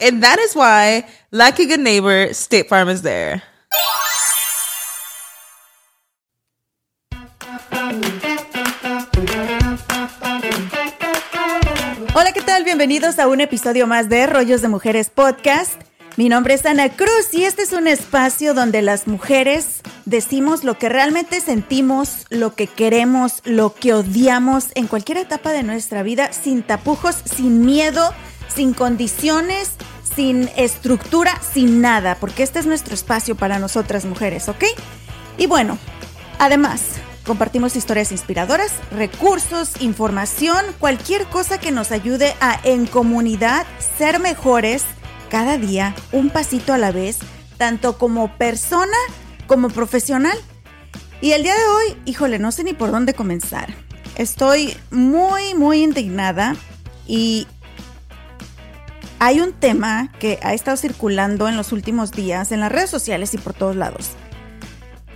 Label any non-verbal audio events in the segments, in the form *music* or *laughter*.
And that is why, like a good neighbor, State Farm is there. Hola, ¿qué tal? Bienvenidos a un episodio más de Rollos de Mujeres Podcast. Mi nombre es Ana Cruz y este es un espacio donde las mujeres decimos lo que realmente sentimos, lo que queremos, lo que odiamos en cualquier etapa de nuestra vida, sin tapujos, sin miedo, sin condiciones, sin estructura, sin nada, porque este es nuestro espacio para nosotras mujeres, ¿ok? Y bueno, además, compartimos historias inspiradoras, recursos, información, cualquier cosa que nos ayude a en comunidad ser mejores cada día, un pasito a la vez, tanto como persona como profesional. Y el día de hoy, híjole, no sé ni por dónde comenzar. Estoy muy, muy indignada y hay un tema que ha estado circulando en los últimos días en las redes sociales y por todos lados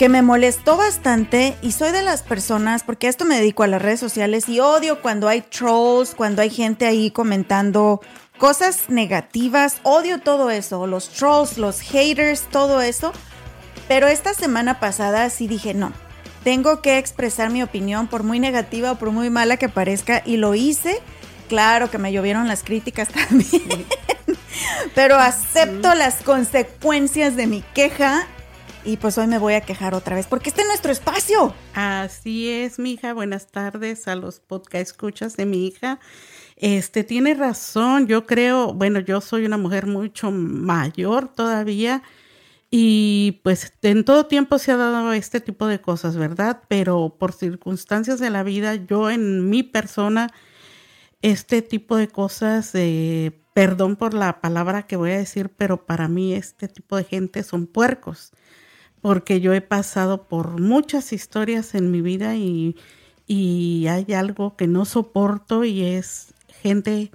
que me molestó bastante y soy de las personas, porque esto me dedico a las redes sociales y odio cuando hay trolls, cuando hay gente ahí comentando cosas negativas, odio todo eso, los trolls, los haters, todo eso. Pero esta semana pasada sí dije, no, tengo que expresar mi opinión por muy negativa o por muy mala que parezca y lo hice. Claro que me llovieron las críticas *laughs* también, pero acepto las consecuencias de mi queja y pues hoy me voy a quejar otra vez porque este es nuestro espacio. Así es, mi hija. Buenas tardes a los podcast escuchas de mi hija. Este tiene razón. Yo creo, bueno, yo soy una mujer mucho mayor todavía y pues en todo tiempo se ha dado este tipo de cosas, ¿verdad? Pero por circunstancias de la vida, yo en mi persona, este tipo de cosas, eh, perdón por la palabra que voy a decir, pero para mí este tipo de gente son puercos, porque yo he pasado por muchas historias en mi vida y, y hay algo que no soporto y es gente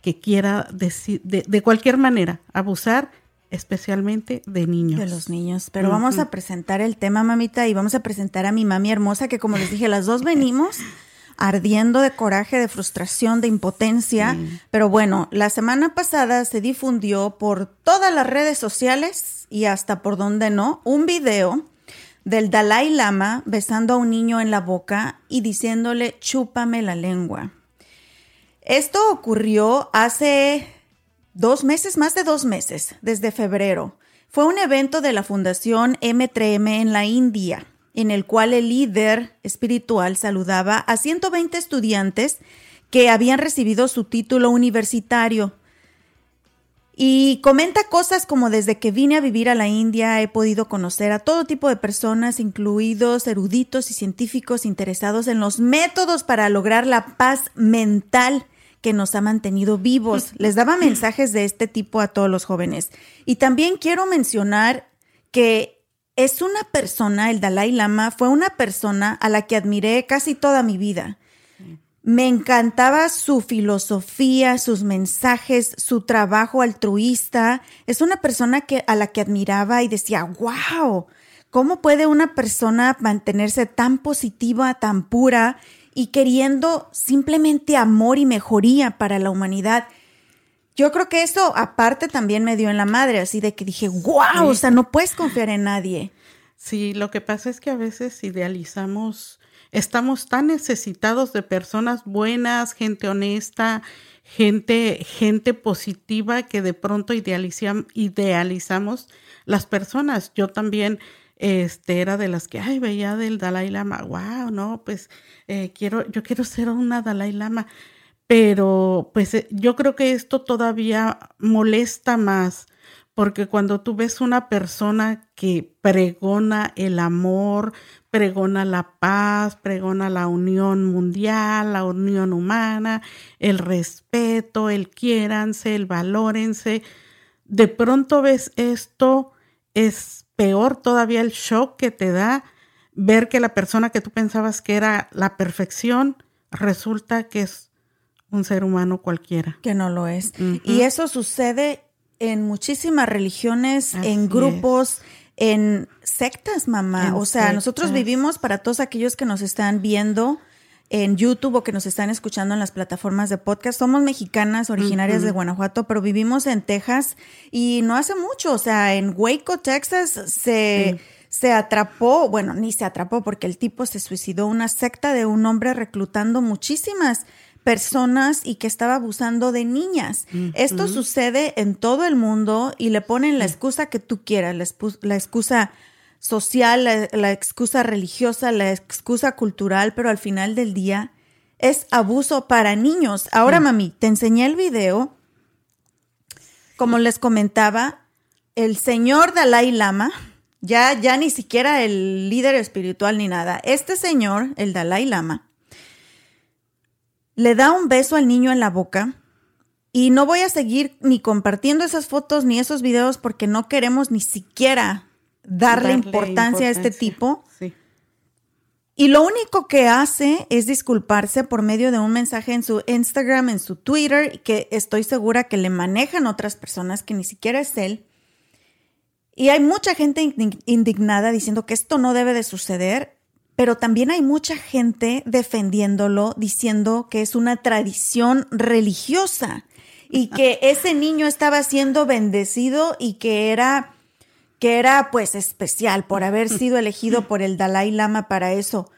que quiera decir, de, de, cualquier manera abusar, especialmente de niños. De los niños. Pero uh -huh. vamos a presentar el tema, mamita, y vamos a presentar a mi mami hermosa, que como les dije, las dos venimos ardiendo de coraje, de frustración, de impotencia. Pero bueno, la semana pasada se difundió por todas las redes sociales y hasta por donde no, un video del Dalai Lama besando a un niño en la boca y diciéndole, chúpame la lengua. Esto ocurrió hace dos meses, más de dos meses, desde febrero. Fue un evento de la Fundación M3M en la India, en el cual el líder espiritual saludaba a 120 estudiantes que habían recibido su título universitario. Y comenta cosas como desde que vine a vivir a la India he podido conocer a todo tipo de personas, incluidos eruditos y científicos interesados en los métodos para lograr la paz mental que nos ha mantenido vivos. *laughs* Les daba mensajes de este tipo a todos los jóvenes. Y también quiero mencionar que es una persona, el Dalai Lama fue una persona a la que admiré casi toda mi vida. Me encantaba su filosofía, sus mensajes, su trabajo altruista. Es una persona que, a la que admiraba y decía, wow, ¿cómo puede una persona mantenerse tan positiva, tan pura? y queriendo simplemente amor y mejoría para la humanidad. Yo creo que eso aparte también me dio en la madre, así de que dije, wow, o sea, no puedes confiar en nadie. Sí, lo que pasa es que a veces idealizamos, estamos tan necesitados de personas buenas, gente honesta, gente, gente positiva que de pronto idealizamos las personas. Yo también este, era de las que, ay, veía del Dalai Lama, wow, no, pues eh, quiero, yo quiero ser una Dalai Lama. Pero pues eh, yo creo que esto todavía molesta más, porque cuando tú ves una persona que pregona el amor, pregona la paz, pregona la unión mundial, la unión humana, el respeto, el quiéranse, el valórense, de pronto ves esto, es peor todavía el shock que te da ver que la persona que tú pensabas que era la perfección resulta que es un ser humano cualquiera. Que no lo es. Y eso sucede en muchísimas religiones, en grupos, en sectas, mamá. o sea, nosotros vivimos para todos aquellos que nos están viendo en YouTube o que nos están escuchando en las plataformas de podcast. Somos mexicanas originarias de Guanajuato, pero vivimos en Texas y no hace mucho, o sea, en Waco, Texas, se, se atrapó, bueno, ni se atrapó porque el tipo se suicidó, una secta de un hombre reclutando muchísimas personas y que estaba abusando de niñas. Esto sucede en todo el mundo y le ponen la excusa que tú quieras, la, excusa social, la, excusa religiosa, la excusa cultural, pero al final del día es abuso para niños. Ahora, mami, te enseñé el video. Como les comentaba, el señor Dalai Lama, ya, ya ni siquiera el líder espiritual ni nada, este señor, el Dalai Lama, le da un beso al niño en la boca. Y no voy a seguir ni compartiendo esas fotos ni esos videos porque no queremos ni siquiera darle, importancia, a este tipo. Y lo único que hace es disculparse por medio de un mensaje en su Instagram, en su Twitter, que estoy segura que le manejan otras personas que ni siquiera es él. Y hay mucha gente indignada diciendo que esto no debe de suceder pero también hay mucha gente defendiéndolo, diciendo que es una tradición religiosa y que ese niño estaba siendo bendecido y que era que era pues especial por haber *laughs* sido elegido por el Dalai Lama para eso.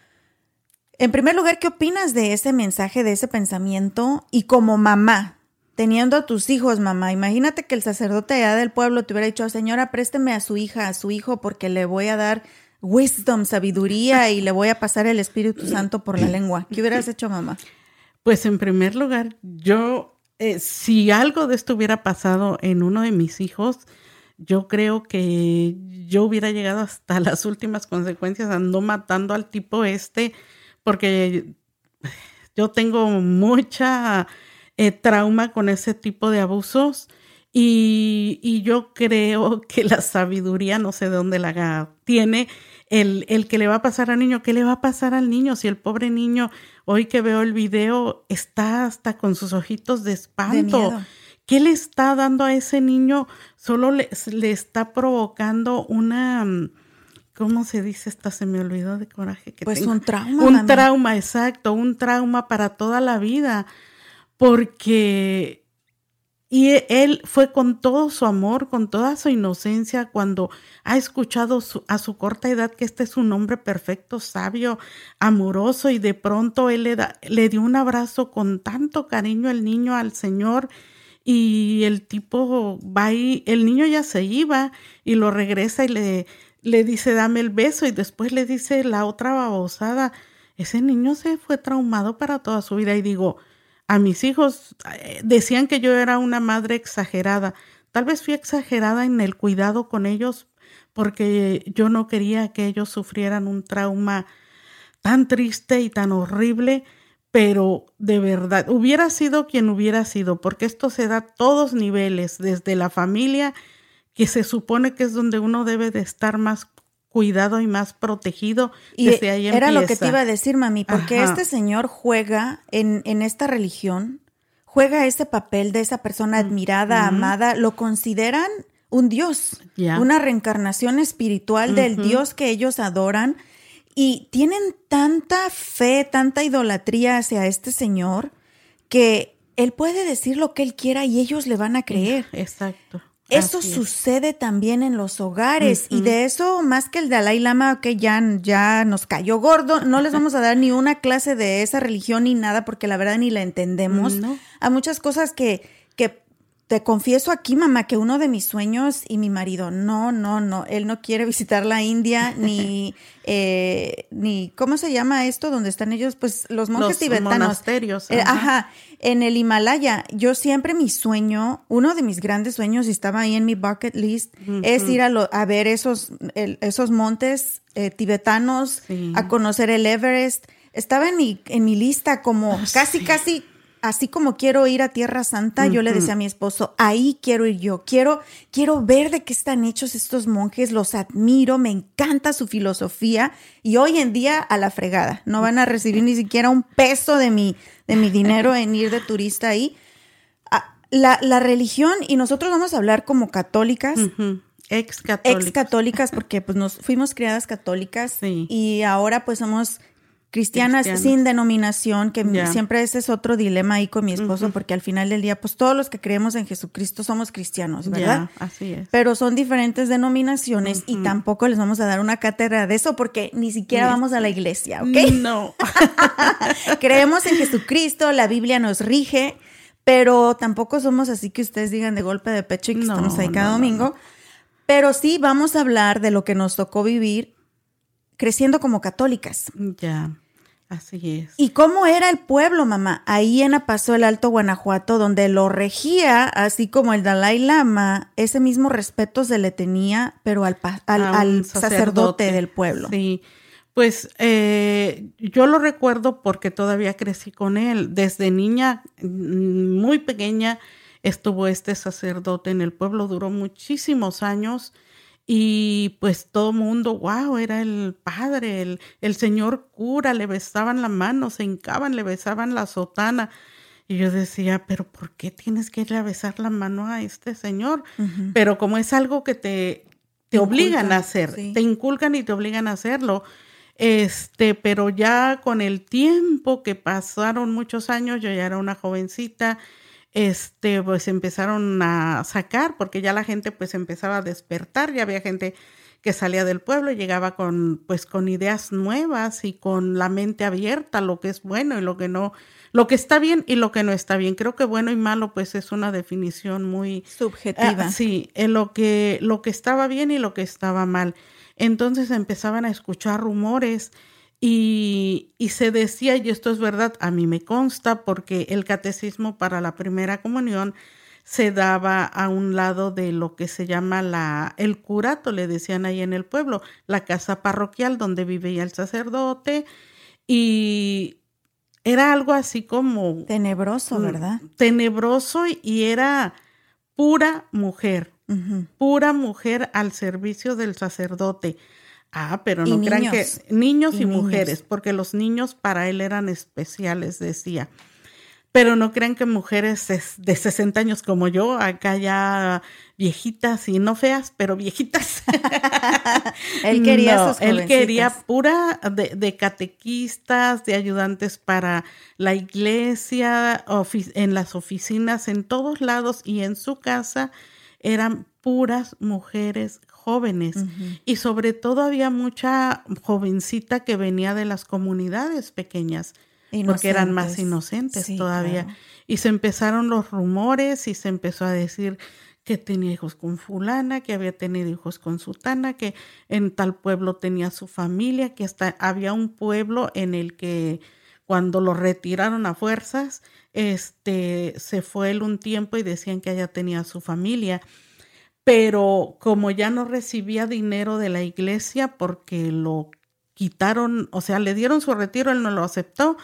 En primer lugar, ¿qué opinas de ese mensaje, de ese pensamiento? Y como mamá, teniendo a tus hijos, mamá, imagínate que el sacerdote allá del pueblo te hubiera dicho, señora, présteme a su hija, a su hijo, porque le voy a dar wisdom, sabiduría y le voy a pasar el Espíritu Santo por la lengua. ¿Qué hubieras hecho, mamá? Pues en primer lugar, yo, eh, si algo de esto hubiera pasado en uno de mis hijos, yo creo que yo hubiera llegado hasta las últimas consecuencias, ando matando al tipo este, porque yo tengo mucha eh, trauma con ese tipo de abusos. Y, y, yo creo que la sabiduría, no sé de dónde la tiene, el, el que le va a pasar al niño, ¿qué le va a pasar al niño? Si el pobre niño, hoy que veo el video, está hasta con sus ojitos de espanto. ¿Qué le está dando a ese niño? Solo le, le está provocando una... ¿Cómo se dice esta? Se me olvidó de coraje que Pues un trauma. Un trauma, exacto, un trauma para toda la vida. Porque y él fue con todo su amor, con toda su inocencia, cuando ha escuchado a su corta edad que este es un hombre perfecto, sabio, amoroso, y de pronto él le, le dio un abrazo con tanto cariño el niño al Señor. Y el tipo va y el niño ya se iba y lo regresa y le, le dice, dame el beso. Y después le dice la otra babosada. Ese niño se fue traumado para toda su vida. Y digo, a mis hijos eh, decían que yo era una madre exagerada. Tal vez fui exagerada en el cuidado con ellos porque yo no quería que ellos sufrieran un trauma tan triste y tan horrible, pero de verdad, hubiera sido quien hubiera sido, porque esto se da a todos niveles, desde la familia, que se supone que es donde uno debe de estar más cuidado y más protegido. Y era lo que te iba a decir, mami, porque este señor juega en, en, esta religión, juega ese papel de esa persona admirada, amada, lo consideran un dios, una reencarnación espiritual del dios que ellos adoran y tienen tanta fe, tanta idolatría hacia este señor que él puede decir lo que él quiera y ellos le van a creer. Exacto. Eso sucede también en los hogares y de eso, más que el Dalai Lama, que ya, ya nos cayó gordo, no les vamos a dar ni una clase de esa religión ni nada porque la verdad ni la entendemos. Hay muchas cosas que te confieso aquí, mamá, que uno de mis sueños y mi marido, no, no, no, él no quiere visitar la India *laughs* ni, eh, ni, ¿cómo se llama esto? Donde están ellos, pues los monjes los tibetanos. Monasterios. Eh, ajá. en el Himalaya. Yo siempre mi sueño, uno de mis grandes sueños, y estaba ahí en mi bucket list, es ir a, a ver esos, esos montes eh, tibetanos, a conocer el Everest. Estaba en mi, en mi lista como *laughs* ah, casi, casi así como quiero ir a Tierra Santa, yo le decía a mi esposo, ahí quiero ir yo, quiero, quiero ver de qué están hechos estos monjes, los admiro, me encanta su filosofía y hoy en día a la fregada, no van a recibir ni siquiera un peso de mi, de mi dinero en ir de turista ahí. Ah, la, la religión, y nosotros vamos a hablar como católicas, Ex católicas. Ex católicas, porque pues nos fuimos criadas católicas y ahora pues somos cristianas sin denominación, que siempre ese es otro dilema ahí con mi esposo, porque al final del día, pues todos los que creemos en Jesucristo somos cristianos, ¿verdad? así es. Pero son diferentes denominaciones y tampoco les vamos a dar una cátedra de eso porque ni siquiera vamos a la iglesia, ¿ok? No. *laughs* Creemos en Jesucristo, la Biblia nos rige, pero tampoco somos así que ustedes digan de golpe de pecho y que estamos ahí cada domingo. Pero sí vamos a hablar de lo que nos tocó vivir creciendo como católicas. Ya. Así es. ¿Y cómo era el pueblo, mamá? Ahí en Paso el Alto Guanajuato, donde lo regía, así como el Dalai Lama, ese mismo respeto se le tenía, pero al, al, sacerdote. del pueblo. Sí, pues eh, yo lo recuerdo porque todavía crecí con él. Desde niña, mm, muy pequeña, estuvo este sacerdote en el pueblo, duró muchísimos años y pues todo mundo, wow, era el padre, el, el señor cura, le besaban la mano, se hincaban, le besaban la sotana. Y yo decía, pero ¿por qué tienes que ir a besar la mano a este señor? Pero como es algo que te, te, obligan a hacer, te inculcan y te obligan a hacerlo. Este, pero ya con el tiempo que pasaron muchos años, yo ya era una jovencita, este, pues empezaron a sacar, porque ya la gente pues empezaba a despertar, ya había gente que salía del pueblo y llegaba con, pues, con ideas nuevas y con la mente abierta, lo que es bueno y lo que no, lo que está bien y lo que no está bien. Creo que bueno y malo, pues, es una definición muy subjetiva. sí, en lo que, lo que estaba bien y lo que estaba mal. Entonces empezaban a escuchar rumores y, se decía, y esto es verdad, a mí me consta, porque el catecismo para la primera comunión se daba a un lado de lo que se llama la, el curato, le decían ahí en el pueblo, la casa parroquial donde vivía el sacerdote, y era algo así como... Tenebroso, ¿verdad? Tenebroso y era pura mujer, pura mujer al servicio del sacerdote. Ah, pero no crean que niños y, mujeres, porque los niños para él eran especiales, decía. Pero no crean que mujeres de 60 años como yo, acá ya viejitas y no feas, pero viejitas. *laughs* él quería Él quería pura de, catequistas, de ayudantes para la iglesia, en las oficinas, en todos lados y en su casa eran puras mujeres jóvenes. Y sobre todo había mucha jovencita que venía de las comunidades pequeñas porque eran más inocentes. todavía. y se empezaron los rumores y se empezó a decir que tenía hijos con fulana, que había tenido hijos con sutana, que en tal pueblo tenía su familia, que hasta había un pueblo en el que cuando lo retiraron a fuerzas, este se fue él un tiempo y decían que allá tenía su familia pero como ya no recibía dinero de la iglesia porque lo quitaron, o sea, le dieron su retiro, él no lo aceptó,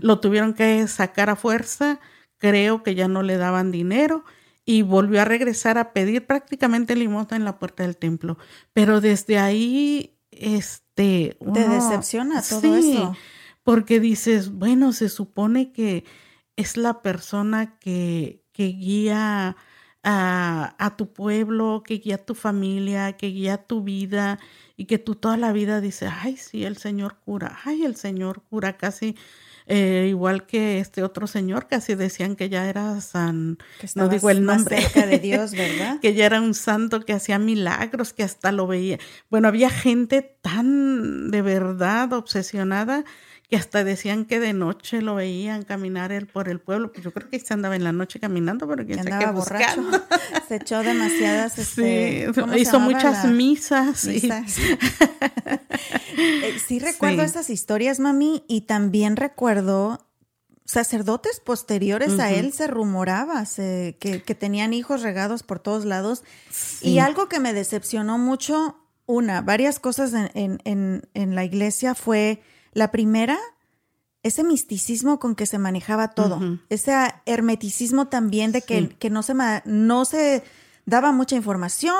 lo tuvieron que sacar a fuerza, creo que ya no le daban dinero y volvió a regresar a pedir prácticamente limosna en la puerta del templo. Pero desde ahí, este... Te decepciona todo sí, eso. Porque dices, bueno, se supone que es la persona que, que guía a, tu pueblo, que guía tu familia, que guía tu vida y que tú toda la vida dices, ay, sí, el Señor cura, ay, el Señor cura, casi Eh, igual que este otro señor, casi decían que ya era san, Que no digo el nombre, Más cerca de Dios, *laughs* ¿verdad? que ya era un santo que hacía milagros, que hasta lo veía. Bueno, había gente tan de verdad obsesionada que hasta decían que de noche lo veían caminar él por el pueblo. Pues yo creo que se andaba en la noche caminando, pero Que quién sabe borracho. *laughs* Se echó demasiadas. Sí, Este, ¿cómo se hizo muchas la- misas. misas? *laughs* Eh, sí recuerdo Sí. estas historias, mami, y también recuerdo sacerdotes posteriores a él se rumoraba se- que, que tenían hijos regados por todos lados. Sí. Y algo que me decepcionó mucho, una, varias cosas en, en- en- en la iglesia fue, la primera, ese misticismo con que se manejaba todo, ese hermeticismo también de que, Sí. que no, se no se daba mucha información,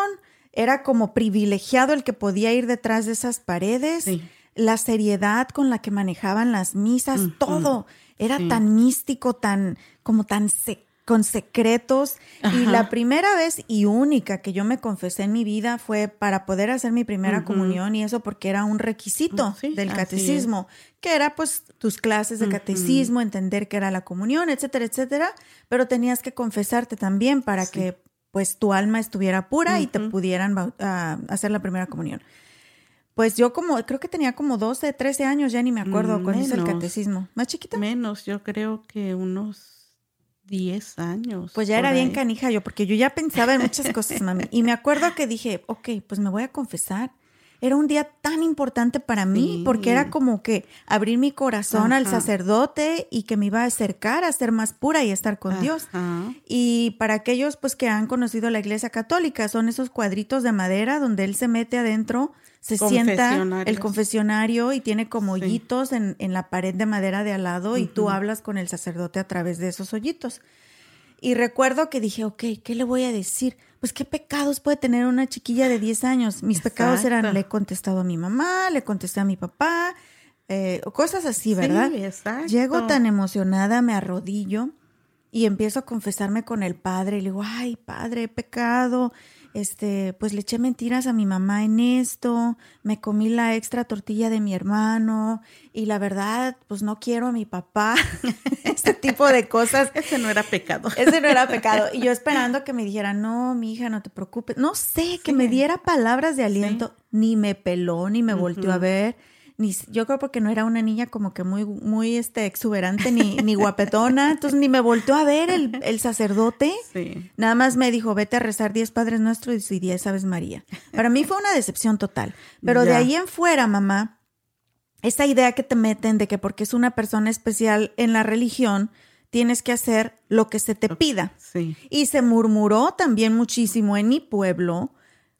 era como privilegiado el que podía ir detrás de esas paredes, Sí. la seriedad con la que manejaban las misas, todo era Sí. tan místico, tan como tan se- con secretos. Y la primera vez y única que yo me confesé en mi vida fue para poder hacer mi primera comunión y eso porque era un requisito Sí, del catecismo, que era pues tus clases de catecismo, entender que era la comunión, etcétera, etcétera, pero tenías que confesarte también para Sí. que pues tu alma estuviera pura y te pudieran ah, hacer la primera comunión. Pues yo como, creo que tenía como 12, 13 años, ya ni me acuerdo cuando hice el catecismo. ¿Más chiquita? Menos, yo creo que unos 10 años. Pues ya era bien ahí. canija yo, porque yo ya pensaba en muchas cosas, mami. Y me acuerdo que dije, ok, pues me voy a confesar. Era un día tan importante para mí, Sí. porque era como que abrir mi corazón al sacerdote y que me iba a acercar a ser más pura y estar con Dios. Y para aquellos pues que han conocido la iglesia católica, son esos cuadritos de madera donde él se mete adentro, se sienta el confesionario y tiene como Sí. hoyitos en, en la pared de madera de al lado y tú hablas con el sacerdote a través de esos hoyitos. Y recuerdo que dije, ok, ¿qué le voy a decir? Pues qué pecados puede tener una chiquilla de 10 años. Mis pecados eran, le he contestado a mi mamá, le contesté a mi papá, eh, cosas así, ¿verdad? Sí, exacto. Llego tan emocionada, me arrodillo y empiezo a confesarme con el padre. Y le digo, ay, padre, he pecado. Este, pues le eché mentiras a mi mamá en esto, me comí la extra tortilla de mi hermano y la verdad, pues no quiero a mi papá. *laughs* este tipo de cosas. *laughs* Ese no era pecado. *laughs* Ese no era pecado. Y yo esperando que me dijera, no, mi hija, no te preocupes. No sé, que Sí. me diera palabras de aliento. Ni me peló, ni me volteó a ver. Ni, yo creo porque no era una niña como que muy, muy este, exuberante ni, ni guapetona. *laughs* Entonces ni me volteó a ver el, el sacerdote. Sí. Nada más me dijo, vete a rezar 10 Padres Nuestros y 10 Aves María. Para mí fue una decepción total. Pero de ahí en fuera, mamá, esa idea que te meten de que porque es una persona especial en la religión, tienes que hacer lo que se te pida. Sí. Y se murmuró también muchísimo en mi pueblo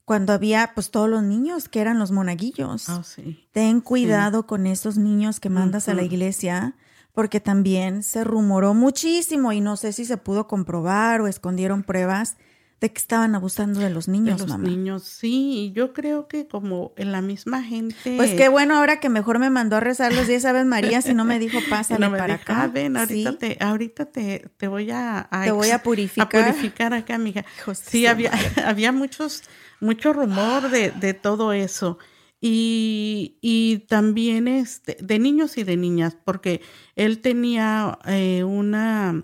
cuando había pues todos los niños que eran los monaguillos. Oh, sí. Ten cuidado con esos niños que mandas a la iglesia, porque también se rumoró muchísimo y no sé si se pudo comprobar o escondieron pruebas de que estaban abusando de los De niños, los mamá. niños, sí. y Yo creo que como en la misma gente. Pues qué bueno ahora que mejor me mandó a rezar los 10 Aves Marías y no me dijo *laughs* pásale no me para dijo, acá. "Ah, ven, ahorita, Sí. te, ahorita te, te voy a, a Te voy a purificar. purificar acá, *laughs* de Sí, había, *laughs* había muchos, mucho rumor de, de todo eso. Y, y también este, de niños y de niñas, porque él tenía eh, una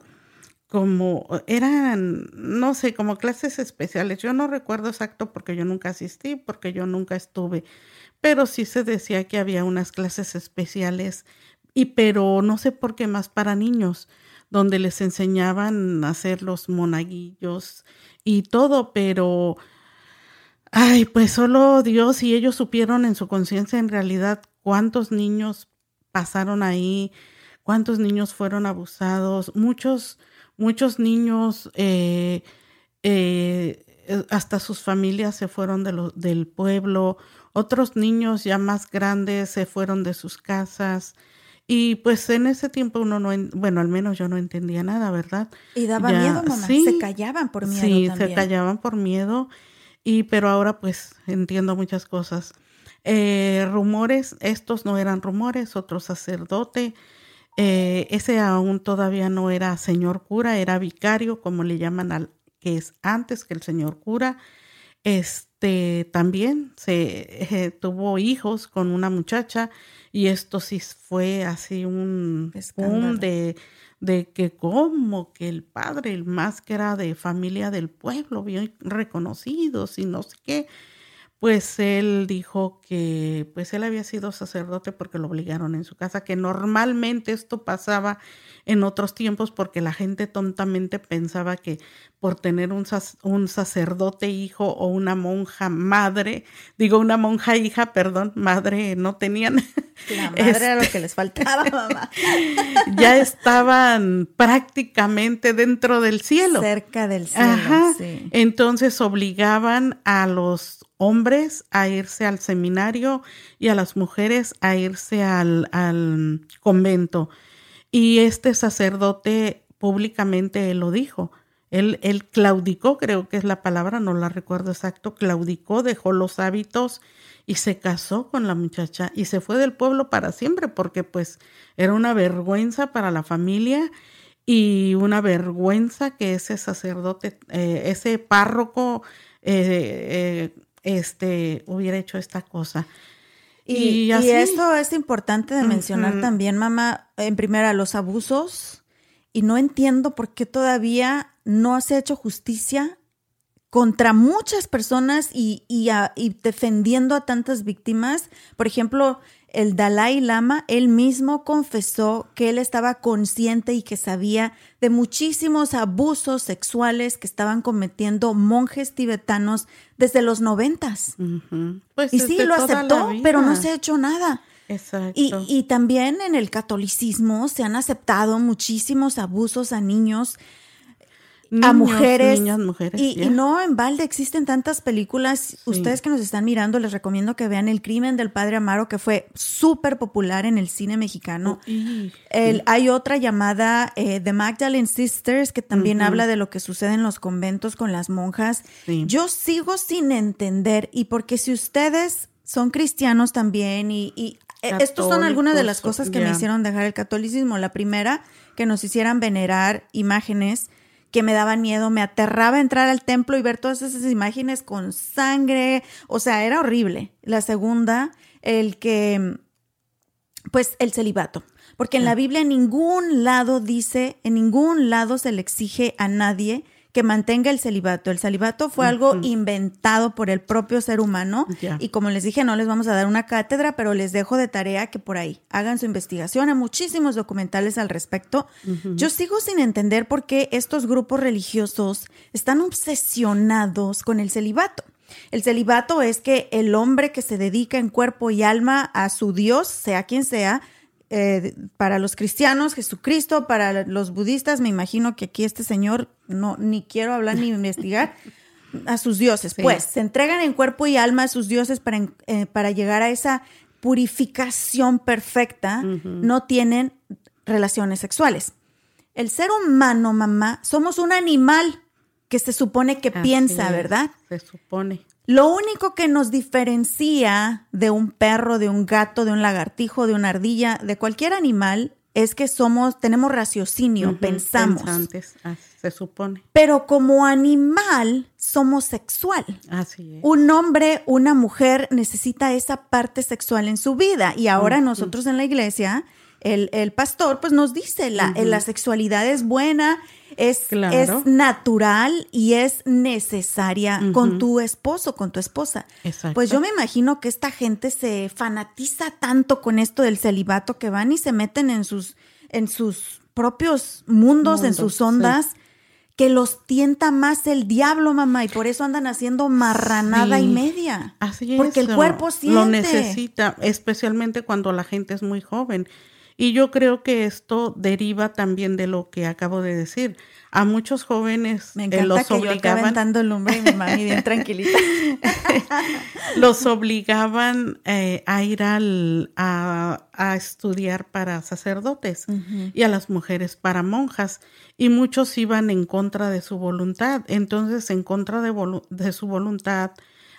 como eran, no sé, como clases especiales. Yo no recuerdo exacto porque yo nunca asistí, porque yo nunca estuve, pero sí se decía que había unas clases especiales y pero no sé por qué más para niños, donde les enseñaban a hacer los monaguillos y todo, pero ay, pues solo Dios y ellos supieron en su conciencia en realidad cuántos niños pasaron ahí, cuántos niños fueron abusados, muchos, muchos niños, eh, eh, hasta sus familias se fueron de lo- del pueblo, otros niños ya más grandes se fueron de sus casas. Y pues en ese tiempo uno no, en- bueno, al menos yo no entendía nada, ¿verdad? Y daba Ya, miedo, mamá. sí. Se callaban por miedo sí, también. se callaban por miedo, y pero ahora pues entiendo muchas cosas. Eh, rumores, estos no eran rumores, otro sacerdote, eh, ese aún todavía no era señor cura, era vicario, como le llaman al que es antes que el señor cura. este también se eh, tuvo hijos con una muchacha y esto sí fue así un boom de, de que como que el padre, el más que era de familia del pueblo, bien reconocidos y no sé qué, pues él dijo que pues él había sido sacerdote porque lo obligaron en su casa, que normalmente esto pasaba en otros tiempos porque la gente tontamente pensaba que por tener un, un sacerdote hijo o una monja madre, digo una monja hija, perdón, madre no tenían. La *laughs* madre era lo que les faltaba, *laughs* mamá. ya estaban prácticamente dentro del cielo. Cerca del cielo. Sí. Entonces obligaban a los hombres a irse al seminario y a las mujeres a irse al, al convento. Y este sacerdote públicamente lo dijo. Él, él, claudicó, creo que es la palabra, no la recuerdo exacto, claudicó, dejó los hábitos y se casó con la muchacha y se fue del pueblo para siempre porque pues era una vergüenza para la familia y una vergüenza que ese sacerdote, eh, ese párroco eh, eh, este, hubiera hecho esta cosa. Y, y, esto es importante de mencionar también, mamá, en primera, los abusos. Y no entiendo por qué todavía no se ha hecho justicia contra muchas personas y, y, y defendiendo a tantas víctimas. Por ejemplo, el Dalai Lama, él mismo confesó que él estaba consciente y que sabía de muchísimos abusos sexuales que estaban cometiendo monjes tibetanos desde los noventas. pues y sí, lo aceptó, pero no se ha hecho nada. Exacto. Y, y también en el catolicismo se han aceptado muchísimos abusos a niños a mujeres. mujeres y, no en balde existen tantas películas. Ustedes que nos están mirando, les recomiendo que vean El crimen del padre Amaro, que fue súper popular en el cine mexicano. el, hay otra llamada eh, The Magdalene Sisters, que también habla de lo que sucede en los conventos con las monjas. Yo sigo sin entender, y porque si ustedes son cristianos también, y, y eh, estos son algunas de las cosas que me hicieron dejar el catolicismo. La primera, que nos hicieran venerar imágenes que me daba miedo, me aterraba entrar al templo y ver todas esas imágenes con sangre, o sea, era horrible. La segunda, el que, pues el celibato, porque en la Biblia en ningún lado dice, en ningún lado se le exige a nadie que mantenga el celibato. El celibato fue algo inventado por el propio ser humano y como les dije, no les vamos a dar una cátedra, pero les dejo de tarea que por ahí hagan su investigación. Hay muchísimos documentales al respecto. Yo sigo sin entender por qué estos grupos religiosos están obsesionados con el celibato. El celibato es que el hombre que se dedica en cuerpo y alma a su Dios, sea quien sea, eh, para los cristianos, Jesucristo, para los budistas, me imagino que aquí este señor, no, ni quiero hablar ni investigar, a sus dioses. Pues se entregan en cuerpo y alma a sus dioses para, eh, para llegar a esa purificación perfecta, no tienen relaciones sexuales. El ser humano, mamá, somos un animal que se supone que piensa, ¿verdad? Se supone. Lo único que nos diferencia de un perro, de un gato, de un lagartijo, de una ardilla, de cualquier animal, es que somos, tenemos raciocinio, pensamos. Pensantes, se supone. Pero como animal, somos sexual. Así es. Un hombre, una mujer necesita esa parte sexual en su vida. Y ahora nosotros en la iglesia el, pastor pues nos dice, la, la sexualidad es buena, es, es natural y es necesaria con tu esposo, con tu esposa. Pues yo me imagino que esta gente se fanatiza tanto con esto del celibato que van y se meten en sus, en sus propios mundos, en sus ondas. Que los tienta más el diablo, mamá, y por eso andan haciendo marranada y media. Así es. Porque el cuerpo siente. Lo necesita, especialmente cuando la gente es muy joven. Y yo creo que esto deriva también de lo que acabo de decir. A muchos jóvenes Me eh, los obligaban. Yo el hombre mi mami bien tranquilita. *laughs* los obligaban eh, a ir al, a, estudiar para sacerdotes y a las mujeres para monjas. Y muchos iban en contra de su voluntad. Entonces, en contra de, de su voluntad,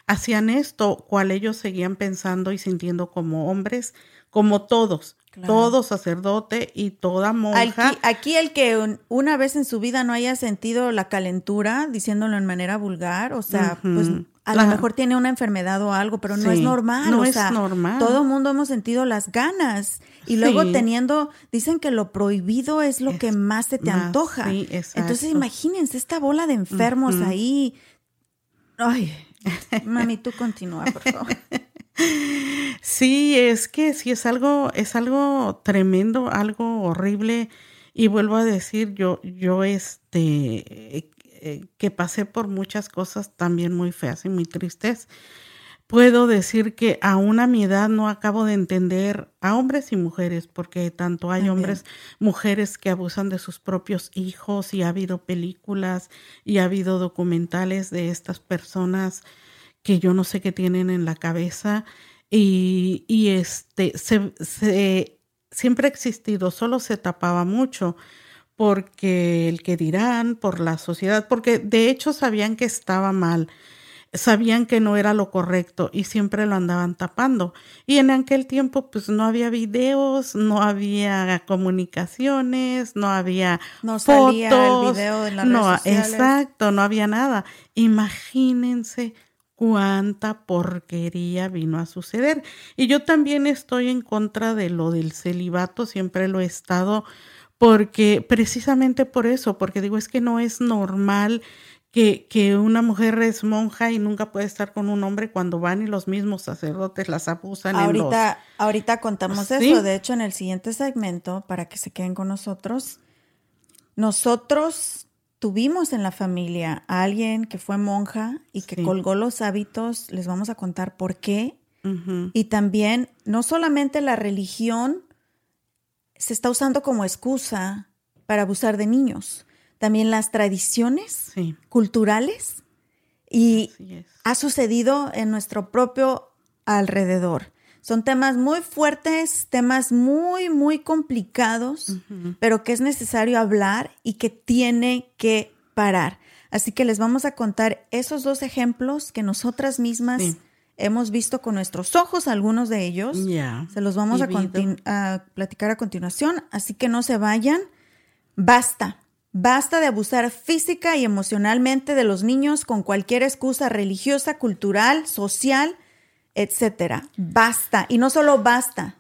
hacían esto, cual ellos seguían pensando y sintiendo como hombres, como todos todo sacerdote y toda monja. Aquí, el que una vez en su vida no haya sentido la calentura, diciéndolo en manera vulgar, o sea, pues A lo mejor tiene una enfermedad o algo, pero no es normal. No o es sea, normal. Todo mundo hemos sentido las ganas. Y luego teniendo, dicen que lo prohibido es lo que más se te antoja. Entonces imagínense esta bola de enfermos ahí. Ay, *laughs* mami, tú continúa, por favor. *laughs* Sí, es que sí es algo, es algo tremendo, algo horrible. Y vuelvo a decir, yo, yo este, eh, que pasé por muchas cosas también muy feas y muy tristes, puedo decir que aún a mi edad no acabo de entender a hombres y mujeres, porque tanto hay hombres, mujeres que abusan de sus propios hijos y ha habido películas y ha habido documentales de estas personas que yo no sé qué tienen en la cabeza y, y este se, se, siempre ha existido, solo se tapaba mucho porque el que dirán, por la sociedad, porque de hecho sabían que estaba mal, sabían que no era lo correcto y siempre lo andaban tapando. Y en aquel tiempo pues no había videos, no había comunicaciones, no había no salía el video en las no, redes exacto, no había nada. Imagínense cuánta porquería vino a suceder. Y yo también estoy en contra de lo del celibato, siempre lo he estado porque precisamente por eso, porque digo, es que no es normal que, que, una mujer es monja y nunca puede estar con un hombre cuando van y los mismos sacerdotes las abusan. Ahorita, ahorita contamos eso, de hecho en el siguiente segmento, para que se queden con nosotros, nosotros tuvimos en la familia a alguien que fue monja y que colgó los hábitos, les vamos a contar por qué. Y también, no solamente la religión, se está usando como excusa para abusar de niños. También las tradiciones culturales y ha sucedido en nuestro propio alrededor. Son temas muy fuertes, temas muy, muy complicados, pero que es necesario hablar y que tiene que parar. Así que les vamos a contar esos dos ejemplos que nosotras mismas hemos visto con nuestros ojos algunos de ellos. Se los vamos a, a, platicar a continuación, así que no se vayan. Basta, basta de abusar física y emocionalmente de los niños con cualquier excusa religiosa, cultural, social, etcétera. Basta, y no solo basta,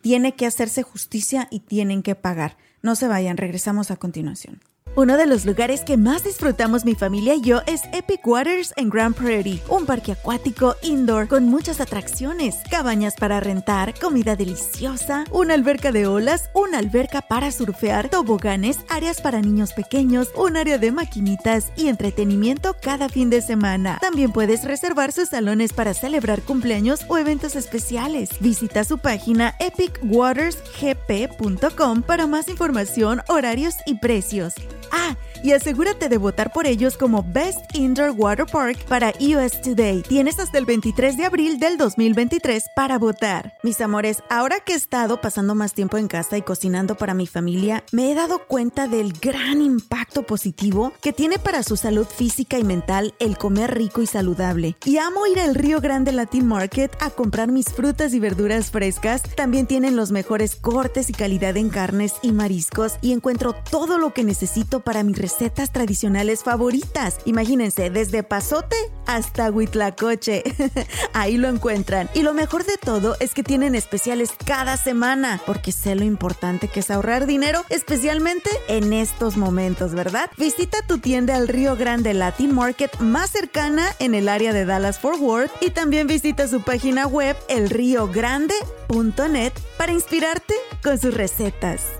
tiene que hacerse justicia y tienen que pagar. No se vayan, regresamos a continuación. Uno de los lugares que más disfrutamos mi familia y yo es Epic Waters en Grand Prairie, un parque acuático indoor con muchas atracciones, cabañas para rentar, comida deliciosa, una alberca de olas, una alberca para surfear, toboganes, áreas para niños pequeños, un área de maquinitas y entretenimiento cada fin de semana. También puedes reservar sus salones para celebrar cumpleaños o eventos especiales. Visita su página epicwatersgp.com para más información, horarios y precios. Ah, y asegúrate de votar por ellos como Best Indoor Water Park para US Today. Tienes hasta el 23 de abril del 2023 para votar. Mis amores, ahora que he estado pasando más tiempo en casa y cocinando para mi familia, me he dado cuenta del gran impacto positivo que tiene para su salud física y mental el comer rico y saludable. Y amo ir al Río Grande Latin Market a comprar mis frutas y verduras frescas. También tienen los mejores cortes y calidad en carnes y mariscos y encuentro todo lo que necesito para mi recetas tradicionales favoritas. Imagínense, desde pasote hasta huitlacoche. *laughs* Ahí lo encuentran. Y lo mejor de todo es que tienen especiales cada semana, porque sé lo importante que es ahorrar dinero, especialmente en estos momentos, ¿verdad? Visita tu tienda al Río Grande Latin Market más cercana en el área de Dallas Fort Worth y también visita su página web elriogrande.net para inspirarte con sus recetas.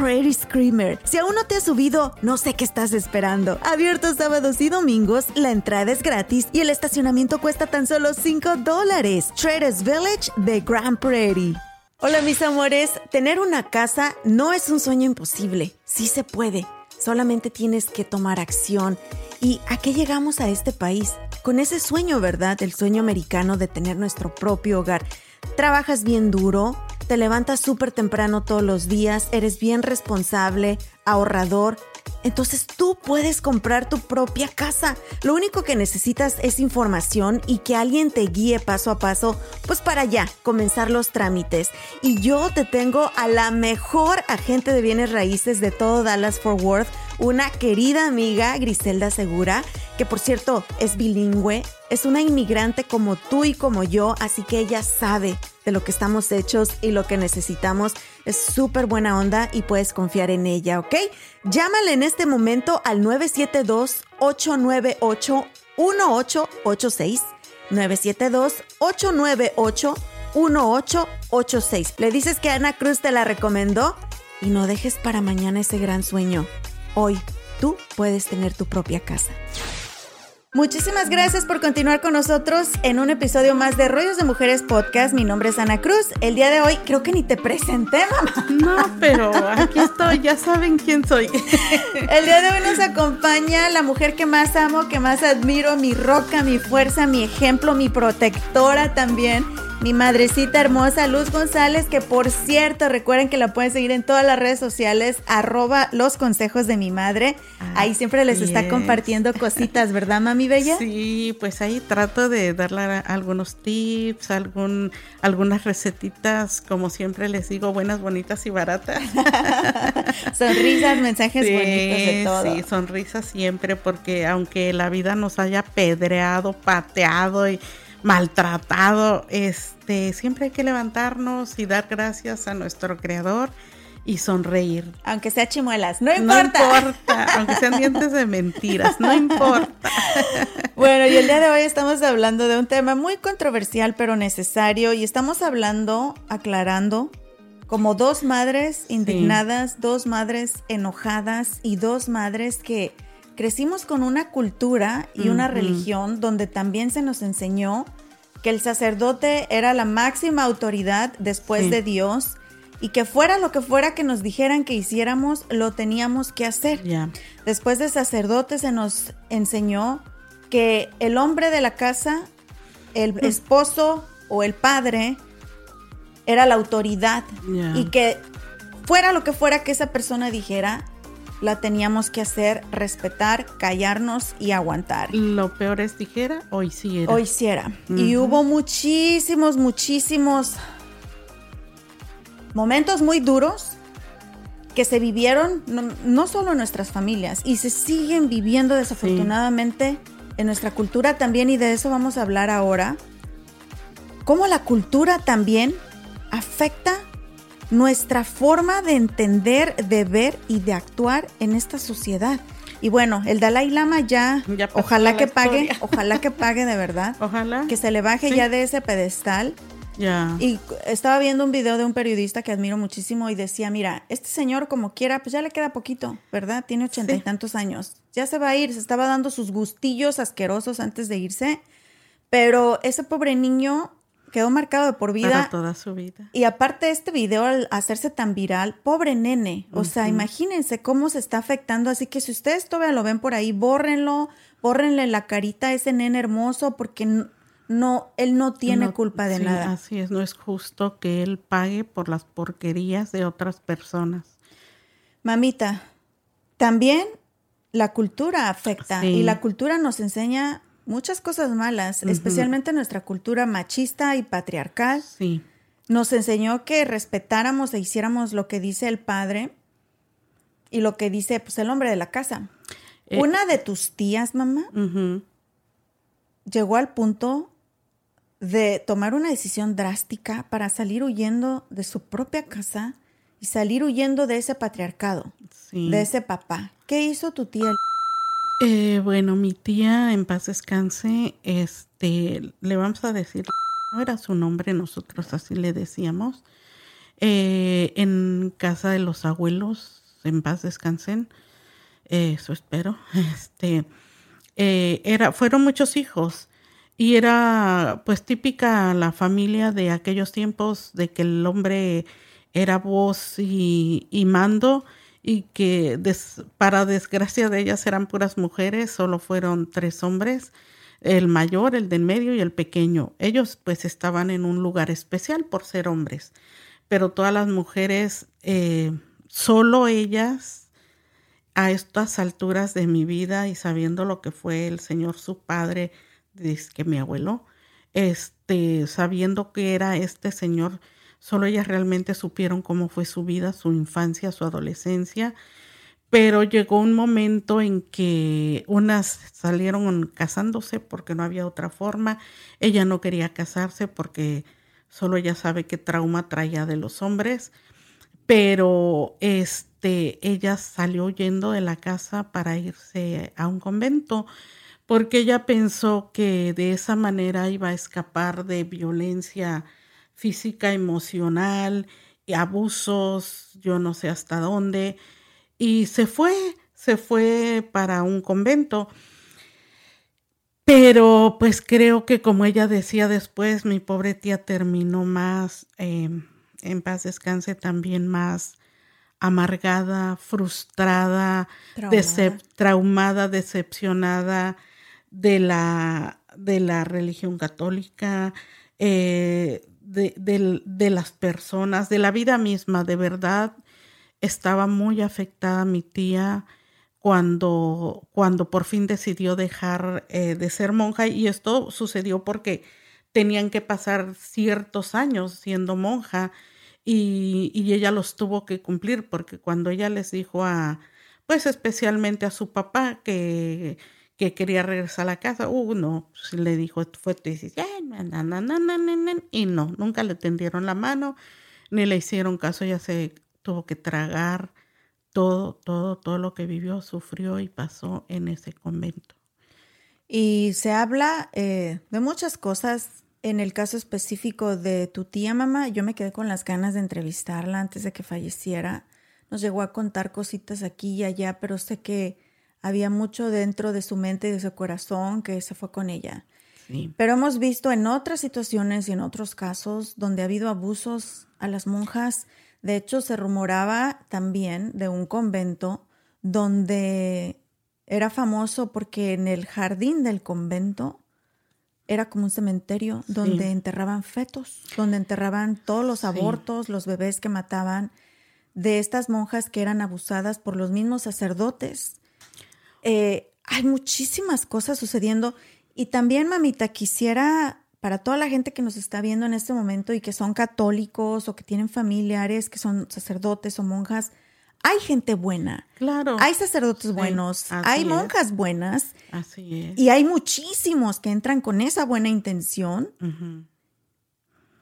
Prairie Screamer. Si aún no te has subido, no sé qué estás esperando. Abierto sábados y domingos, la entrada es gratis y el estacionamiento cuesta tan solo 5 dólares. Traders Village de Grand Prairie. Hola mis amores, tener una casa no es un sueño imposible, sí se puede, solamente tienes que tomar acción. ¿Y a qué llegamos a este país? con ese sueño, ¿verdad? El sueño americano de tener nuestro propio hogar. Trabajas bien duro, te levantas súper temprano todos los días, eres bien responsable, ahorrador. Entonces tú puedes comprar tu propia casa. Lo único que necesitas es información y que alguien te guíe paso a paso, pues para ya comenzar los trámites. Y yo te tengo a la mejor agente de bienes raíces de todo Dallas Fort Worth, una querida amiga, Griselda Segura, que por cierto es bilingüe, es una inmigrante como tú y como yo, así que ella sabe de lo que estamos hechos y lo que necesitamos. Es súper buena onda y puedes confiar en ella, ¿ok? Llámale en este momento al 972-898-1886. 972-898-1886. Le dices que Ana Cruz te la recomendó y no dejes para mañana ese gran sueño. Hoy tú puedes tener tu propia casa. Muchísimas gracias por continuar con nosotros en un episodio más de Rollos de Mujeres Podcast. Mi nombre es Ana Cruz. El día de hoy creo que ni te presenté, mamá. No, pero aquí estoy, ya saben quién soy. *laughs* El día de hoy nos acompaña la mujer que más amo, que más admiro, mi roca, mi fuerza, mi ejemplo, mi protectora también mi madrecita hermosa Luz González, que por cierto, recuerden que la pueden seguir en todas las redes sociales, arroba los consejos de mi madre. ahí siempre les está compartiendo cositas, ¿verdad, mami bella? Sí, pues ahí trato de darle algunos tips, algún, algunas recetitas, como siempre les digo, buenas, bonitas y baratas. *laughs* sonrisas, mensajes bonitos de todo. Sí, sonrisas siempre, porque aunque la vida nos haya pedreado, pateado y maltratado, este, siempre hay que levantarnos y dar gracias a nuestro creador y sonreír. Aunque sea chimuelas, no importa. No importa, aunque sean dientes de mentiras, no importa. *laughs* Bueno, y el día de hoy estamos hablando de un tema muy controversial pero necesario y estamos hablando, aclarando, como dos madres indignadas, dos madres enojadas y dos madres que crecimos con una cultura y una religión donde también se nos enseñó que el sacerdote era la máxima autoridad después de Dios y que fuera lo que fuera que nos dijeran que hiciéramos, lo teníamos que hacer. Después de sacerdote se nos enseñó que el hombre de la casa, el mm. esposo o el padre, era la autoridad y que fuera lo que fuera que esa persona dijera, la teníamos que hacer respetar, callarnos y aguantar. Lo peor es dijera o hiciera. O hiciera. Y hubo muchísimos, muchísimos momentos muy duros que se vivieron no, solo en nuestras familias y se siguen viviendo desafortunadamente en nuestra cultura también y de eso vamos a hablar ahora. Cómo la cultura también afecta nuestra forma de entender, de ver y de actuar en esta sociedad. Y bueno, el Dalai Lama ya, ojalá que pague, *laughs* ojalá que pague de verdad. Ojalá. Que se le baje ya de ese pedestal. Ya. Y estaba viendo un video de un periodista que admiro muchísimo y decía, mira, este señor como quiera, pues ya le queda poquito, ¿verdad? Tiene ochenta y tantos años. Ya se va a ir, se estaba dando sus gustillos asquerosos antes de irse. Pero ese pobre niño quedó marcado de por vida. Para toda su vida. Y aparte este video al hacerse tan viral, pobre nene, o sea, imagínense cómo se está afectando, así que si ustedes todavía lo ven por ahí, bórrenlo, bórrenle la carita a ese nene hermoso porque no, él no tiene culpa de nada. Así es, no es justo que él pague por las porquerías de otras personas. Mamita, también la cultura afecta y la cultura nos enseña muchas cosas malas, especialmente nuestra cultura machista y patriarcal. Sí. Nos enseñó que respetáramos e hiciéramos lo que dice el padre y lo que dice pues, el hombre de la casa. Eh, Una de tus tías, mamá, llegó al punto de tomar una decisión drástica para salir huyendo de su propia casa y salir huyendo de ese patriarcado, de ese papá. ¿Qué hizo tu tía? Eh, bueno, mi tía, en paz descanse, este, le vamos a decir, no era su nombre, nosotros así le decíamos, eh, en casa de los abuelos, en paz descansen, eso espero, *laughs* este, eh, era, fueron muchos hijos y era pues típica la familia de aquellos tiempos de que el hombre era voz y, y mando y que para desgracia de ellas eran puras mujeres, solo fueron tres hombres. el mayor, el del medio y el pequeño. Ellos pues estaban en un lugar especial por ser hombres, pero todas las mujeres, eh, solo ellas, a estas alturas de mi vida y sabiendo lo que fue el Señor su padre, dice que mi abuelo, este, sabiendo que era este Señor, solo ellas realmente supieron cómo fue su vida, su infancia, su adolescencia pero llegó un momento en que unas salieron casándose porque no había otra forma, ella no quería casarse porque solo ella sabe qué trauma traía de los hombres, pero este ella salió huyendo de la casa para irse a un convento porque ella pensó que de esa manera iba a escapar de violencia física, emocional, y abusos, yo no sé hasta dónde y se fue, se fue para un convento. Pero pues creo que como ella decía después, mi pobre tía terminó más, em, en paz descanse, también más amargada, frustrada, traumada, decepcionada de la, de la religión católica, eh, de, de, las personas, de la vida misma, de verdad estaba muy afectada mi tía cuando, cuando por fin decidió dejar eh, de ser monja y esto sucedió porque tenían que pasar ciertos años siendo monja y, y, ella los tuvo que cumplir porque cuando ella les dijo a, pues especialmente a su papá que, que quería regresar a la casa, uh, no, le dijo, fue tu decisión, y no, nunca le tendieron la mano, ni le hicieron caso, ella se tuvo que tragar todo, todo, todo lo que vivió, sufrió y pasó en ese convento. Y se habla eh, de muchas cosas. En el caso específico de tu tía mamá, yo me quedé con las ganas de entrevistarla antes de que falleciera. Nos llegó a contar cositas aquí y allá, pero sé que había mucho dentro de su mente y de su corazón que se fue con ella. Sí. Pero hemos visto en otras situaciones y en otros casos donde ha habido abusos a las monjas de hecho, se rumoraba también de un convento donde era famoso porque en el jardín del convento era como un cementerio donde enterraban fetos, donde enterraban todos los abortos, los bebés que mataban, de estas monjas que eran abusadas por los mismos sacerdotes. Eh, hay muchísimas cosas sucediendo. Y también, mamita, quisiera para toda la gente que nos está viendo en este momento y que son católicos o que tienen familiares que son sacerdotes o monjas, hay gente buena. Claro. Hay sacerdotes buenos, hay monjas buenas. Así es. Y hay muchísimos que entran con esa buena intención.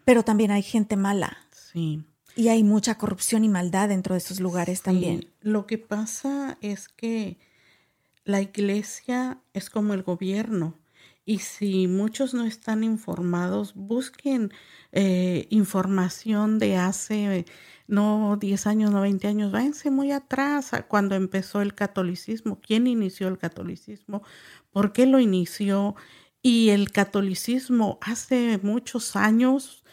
Pero también hay gente mala. Sí. Y hay mucha corrupción y maldad dentro de esos lugares también. Lo que pasa es que la iglesia es como el gobierno. Y si muchos no están informados, busquen eh, información de hace no 10 años, no 20 años, váyanse muy atrás a cuando empezó el catolicismo, quién inició el catolicismo, por qué lo inició. Y el catolicismo hace muchos años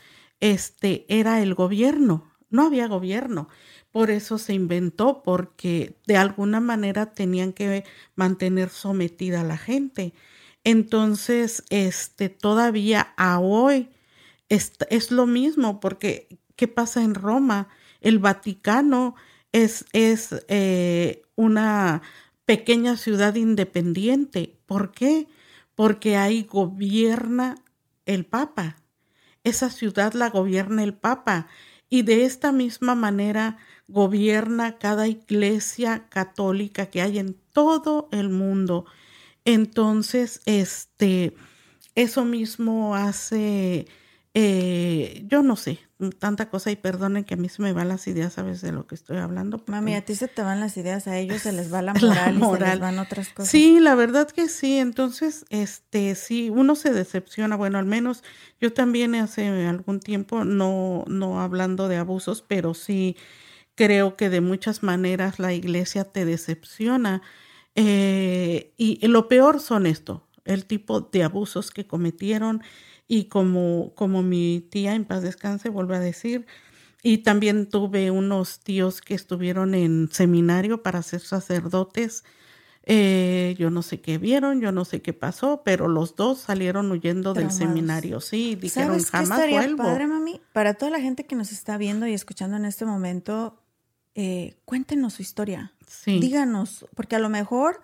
este, era el gobierno, no había gobierno. Por eso se inventó, porque de alguna manera tenían que mantener sometida a la gente. Entonces, este, todavía a hoy es, lo mismo, porque ¿qué pasa en Roma? El Vaticano es, es eh, una pequeña ciudad independiente. ¿Por qué? Porque ahí gobierna el Papa. Esa ciudad la gobierna el Papa. Y de esta misma manera gobierna cada iglesia católica que hay en todo el mundo. Entonces, este, eso mismo hace, eh, yo no sé, tanta cosa y perdonen que a mí se me van las ideas, ¿sabes de lo que estoy hablando? Mami, a ti se te van las ideas, a ellos se les va la *laughs* moral, y se les van otras cosas. Sí, la verdad que sí, entonces, este, sí, uno se decepciona, bueno, al menos yo también hace algún tiempo, no, no hablando de abusos, pero sí creo que de muchas maneras la iglesia te decepciona eh, y lo peor son esto, el tipo de abusos que cometieron y como, como mi tía en paz descanse vuelve a decir, y también tuve unos tíos que estuvieron en seminario para ser sacerdotes. eh, yo no sé qué vieron, yo no sé qué pasó, pero los dos salieron huyendo del seminario. Sí, dijeron ¿Sabes jamás qué vuelvo. Padre, mami? Para toda la gente que nos está viendo y escuchando en este momento, eh, cuéntenos su historia. Sí. Díganos, porque a lo mejor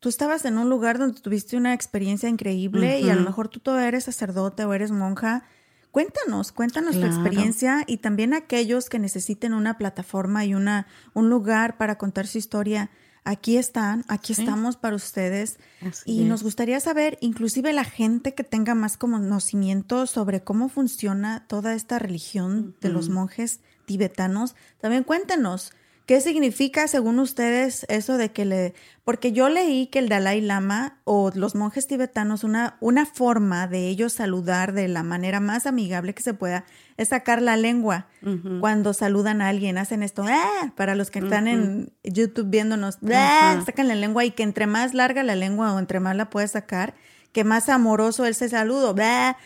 tú estabas en un lugar donde tuviste una experiencia increíble y a lo mejor tú todavía eres sacerdote o eres monja. Cuéntanos, cuéntanos Claro. tu experiencia y también aquellos que necesiten una plataforma y una, un lugar para contar su historia. Aquí están, aquí Sí. estamos para ustedes. Así Y nos gustaría saber, inclusive la gente que tenga más conocimiento sobre cómo funciona toda esta religión de los monjes tibetanos, también cuéntenos. ¿Qué significa, según ustedes, eso de que le... Porque yo leí que el Dalai Lama o los monjes tibetanos, una, una forma de ellos saludar de la manera más amigable que se pueda es sacar la lengua. Cuando saludan a alguien, hacen esto, ¡ah! para los que están en YouTube viéndonos. ¡ah! sacan la lengua y que entre más larga la lengua o entre más la puedes sacar, que más amoroso ese saludo, ¡ah!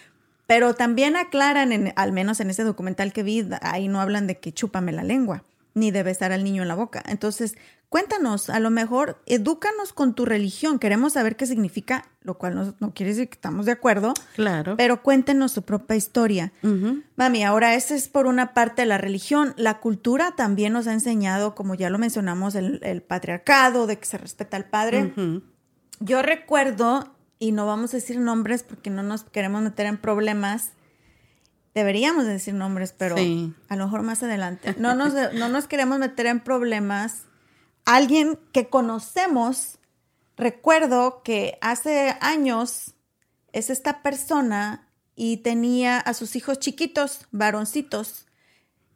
Pero también aclaran, en, al menos en ese documental que vi, ahí no hablan de que chúpame la lengua, ni de besar al niño en la boca. Entonces, cuéntanos, a lo mejor, edúcanos con tu religión, queremos saber qué significa, lo cual no, no quiere decir que estamos de acuerdo, Claro. pero cuéntenos su propia historia. Ujú. Mami, ahora esa es por una parte la religión. La cultura también nos ha enseñado, como ya lo mencionamos, el, el patriarcado, de que se respeta al padre. Yo recuerdo, y no vamos a decir nombres porque no nos queremos meter en problemas. Deberíamos de decir nombres, pero Sí. a lo mejor más adelante. No nos, no nos queremos meter en problemas. Alguien que conocemos, recuerdo que hace años es esta persona y tenía a sus hijos chiquitos, varoncitos.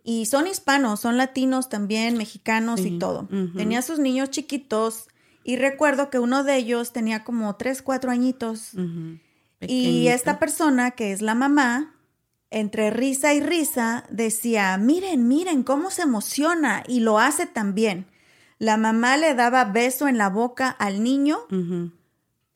Y son hispanos, son latinos también, mexicanos Sí, y todo. Tenía a sus niños chiquitos y recuerdo que uno de ellos tenía como tres, cuatro añitos. Ujú. Y esta persona, que es la mamá, entre risa y risa, decía, miren, miren cómo se emociona y lo hace también. La mamá le daba beso en la boca al niño.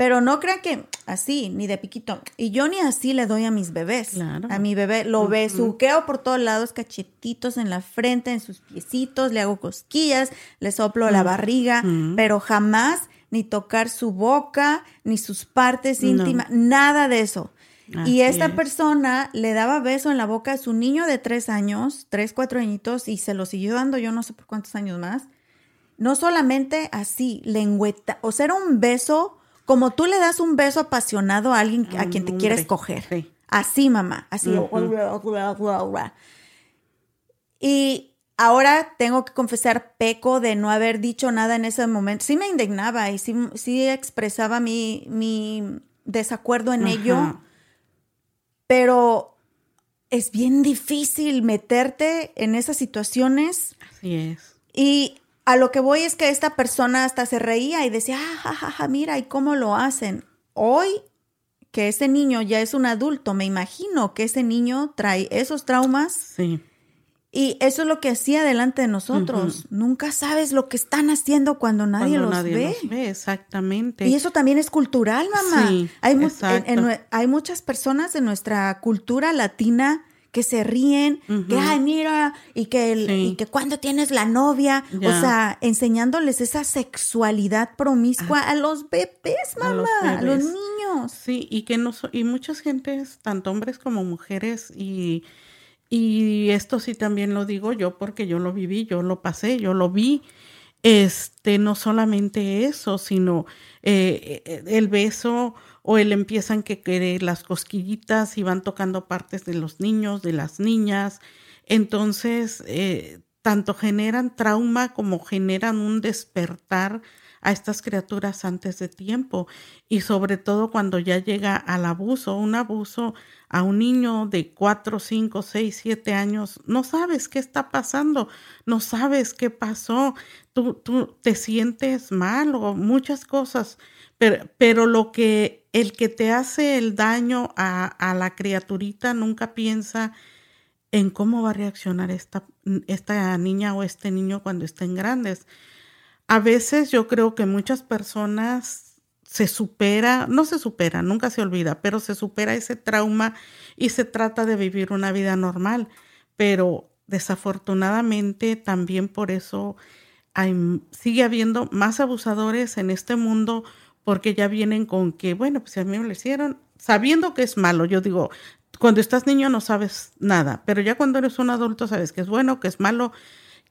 Pero no crean que así, ni de piquito. Y yo ni así le doy a mis bebés. Claro. A mi bebé lo besuqueo por todos lados, cachetitos en la frente, en sus piecitos, le hago cosquillas, le soplo la barriga, pero jamás ni tocar su boca, ni sus partes No. íntimas, nada de eso. Así y esta es. persona le daba beso en la boca a su niño de tres años, tres, cuatro añitos, y se lo siguió dando yo no sé por cuántos años más. No solamente así, lengüeta, o sea, era un beso como tú le das un beso apasionado a alguien a quien te quieres coger. sí. Así, mamá, así. Y ahora tengo que confesar, peco de no haber dicho nada en ese momento. Sí me indignaba y sí, sí expresaba mi, mi desacuerdo en ello, pero es bien difícil meterte en esas situaciones Así es. y a lo que voy es que esta persona hasta se reía y decía, ah, ja, ja, ja, mira, ¿y cómo lo hacen? Hoy que ese niño ya es un adulto, me imagino que ese niño trae esos traumas Sí. y eso es lo que hacía delante de nosotros. Nunca sabes lo que están haciendo cuando nadie Cuando los nadie ve. los ve, exactamente. Y eso también es cultural, mamá. Sí, hay, mu- en- exacto. en nue- hay muchas personas de nuestra cultura latina que se ríen, que, ay, mira, y que, el, Sí. y que cuando tienes la novia, o sea, enseñándoles esa sexualidad promiscua a los bebés, a los mamá, a los, niños. Sí, y que no y muchas gentes, tanto hombres como mujeres, y, y esto sí también lo digo yo porque yo lo viví, yo lo pasé, yo lo vi. Este, no solamente eso, sino eh, eh, el beso o el empiezan que querer las cosquillitas y van tocando partes de los niños, de las niñas. Entonces, eh, tanto generan trauma como generan un despertar a estas criaturas antes de tiempo y sobre todo cuando ya llega al abuso, un abuso a un niño de 4, 5, 6, 7 años, no sabes qué está pasando, no sabes qué pasó, tú, tú te sientes mal o muchas cosas, pero, pero lo que el que te hace el daño a, a la criaturita nunca piensa en cómo va a reaccionar esta, esta niña o este niño cuando estén grandes. A veces yo creo que muchas personas se supera, no se supera, nunca se olvida, pero se supera ese trauma y se trata de vivir una vida normal. Pero desafortunadamente también por eso hay, sigue habiendo más abusadores en este mundo porque ya vienen con que, bueno, pues a mí me lo hicieron, sabiendo que es malo, yo digo, cuando estás niño no sabes nada, pero ya cuando eres un adulto sabes que es bueno, que es malo,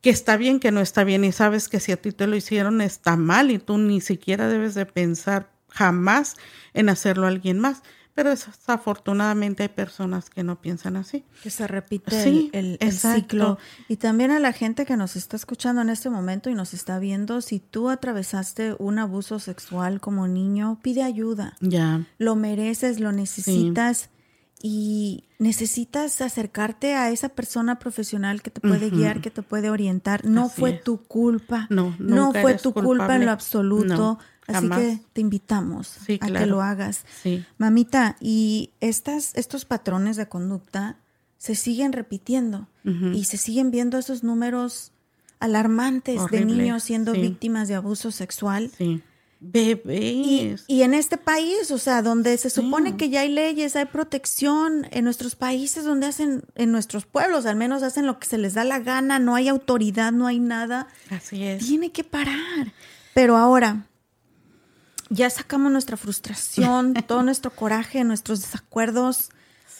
que está bien, que no está bien y sabes que si a ti te lo hicieron está mal y tú ni siquiera debes de pensar jamás en hacerlo a alguien más. Pero desafortunadamente hay personas que no piensan así. Que se repite el, ciclo. Y también a la gente que nos está escuchando en este momento y nos está viendo, si tú atravesaste un abuso sexual como niño, pide ayuda. Ya. Lo mereces, lo necesitas. Y necesitas acercarte a esa persona profesional que te puede guiar, que te puede orientar. No fue tu culpa. No, no fue tu culpa en lo absoluto. Así que te invitamos a que lo hagas. Mamita, y estas, estos patrones de conducta se siguen repitiendo y se siguen viendo esos números alarmantes de niños siendo víctimas de abuso sexual. Bebés. Y, en este país, o sea, donde se supone que ya hay leyes, hay protección, en nuestros países donde hacen, en nuestros pueblos al menos hacen lo que se les da la gana, no hay autoridad, no hay nada. Así es. Tiene que parar. Pero ahora, ya sacamos nuestra frustración, *laughs* todo nuestro coraje, nuestros desacuerdos.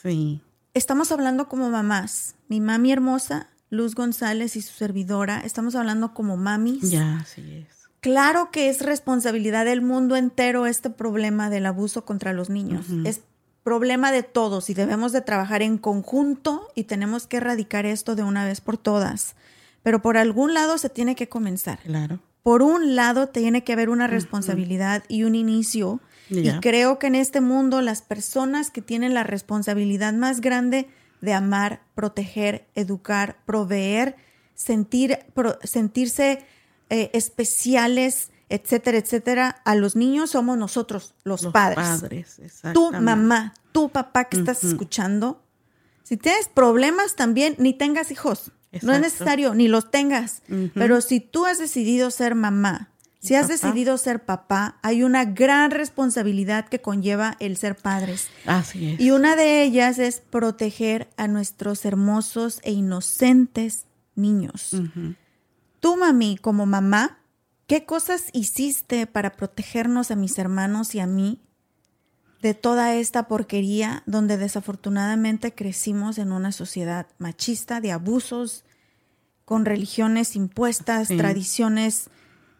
Sí. Estamos hablando como mamás. Mi mami hermosa, Luz González y su servidora, estamos hablando como mamis. Ya, así es. Claro que es responsabilidad del mundo entero este problema del abuso contra los niños. Es problema de todos y debemos de trabajar en conjunto y tenemos que erradicar esto de una vez por todas. Pero por algún lado se tiene que comenzar. Claro por un lado tiene que haber una responsabilidad y un inicio. Y creo que en este mundo las personas que tienen la responsabilidad más grande de amar, proteger, educar, proveer, sentir, sentirse eh, especiales, etcétera, etcétera, a los niños somos nosotros, los, padres. padres tu mamá, tu papá que estás escuchando. Si tienes problemas también, ni tengas hijos. No es necesario, ni los tengas. Pero si tú has decidido ser mamá, si has decidido ser papá, hay una gran responsabilidad que conlleva el ser padres. Así es. Y una de ellas es proteger a nuestros hermosos e inocentes niños. Tú, mami, como mamá, ¿qué cosas hiciste para protegernos a mis hermanos y a mí de toda esta porquería donde desafortunadamente crecimos en una sociedad machista, de abusos, con religiones impuestas, tradiciones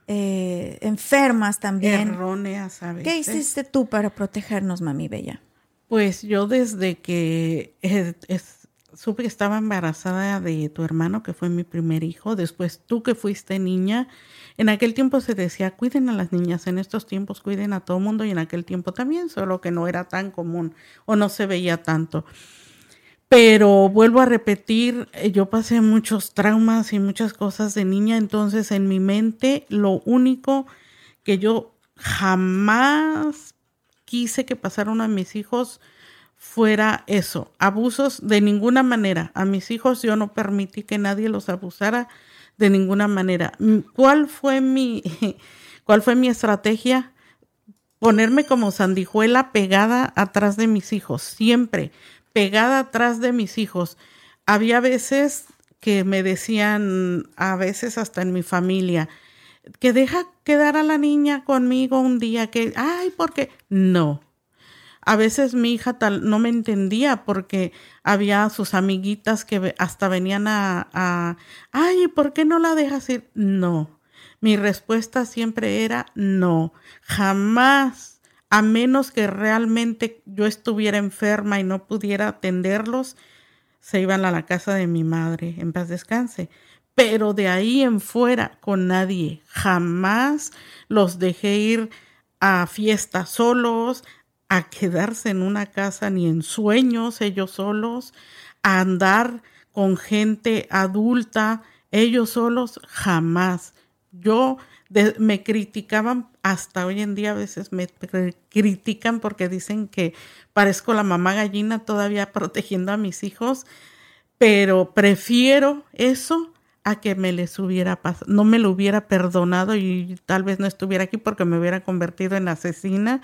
eh, enfermas también. Erróneas a ¿Qué hiciste tú para protegernos, mami bella? Pues yo desde que supe que estaba embarazada de tu hermano, que fue mi primer hijo, después tú que fuiste niña, en aquel tiempo se decía, cuiden a las niñas, en estos tiempos cuiden a todo mundo y en aquel tiempo también, solo que no era tan común o no se veía tanto. Pero vuelvo a repetir, eh, yo pasé muchos traumas y muchas cosas de niña, entonces en mi mente lo único que yo jamás quise que pasara uno a mis hijos fuera eso, abusos de ninguna manera. A mis hijos yo no permití que nadie los abusara de ninguna manera. Mm, ¿Cuál fue mi, *laughs* cuál fue mi estrategia? Ponerme como sandijuela pegada atrás de mis hijos, siempre pegada atrás de mis hijos. Había veces que me decían, a veces hasta en mi familia, que deja quedar a la niña conmigo un día, que, ay, porque no, a veces mi hija tal, no me entendía porque había sus amiguitas que hasta venían a, ay, ¿por qué no la dejas ir? No. Mi respuesta siempre era no. Jamás, a menos que realmente yo estuviera enferma y no pudiera atenderlos, se iban a la casa de mi madre, en paz descanse. Pero de ahí en fuera, con nadie. Jamás los dejé ir a fiestas solos, a quedarse en una casa ni en sueños ellos solos, a andar con gente adulta ellos solos, jamás. Yo me criticaban hasta hoy en día a veces me critican porque dicen que parezco la mamá gallina todavía *laughs* protegiendo a mis hijos, pero prefiero eso a que me les hubiera pasado, no me lo hubiera perdonado y tal vez no estuviera aquí porque me hubiera convertido en asesina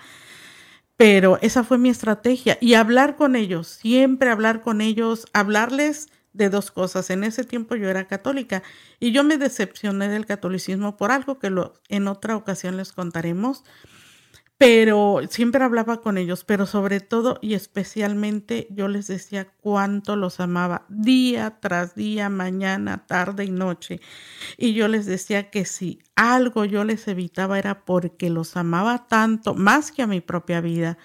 pero esa fue mi estrategia y hablar con ellos, siempre hablar con ellos, hablarles de dos cosas. En ese tiempo yo era católica y yo me decepcioné del catolicismo por algo que lo, en otra ocasión les contaremos pero siempre hablaba con ellos, pero sobre todo y especialmente yo les decía cuánto los amaba día tras día, mañana, tarde y noche. Y yo les decía que si algo yo les evitaba era porque los amaba tanto, más que a mi propia vida.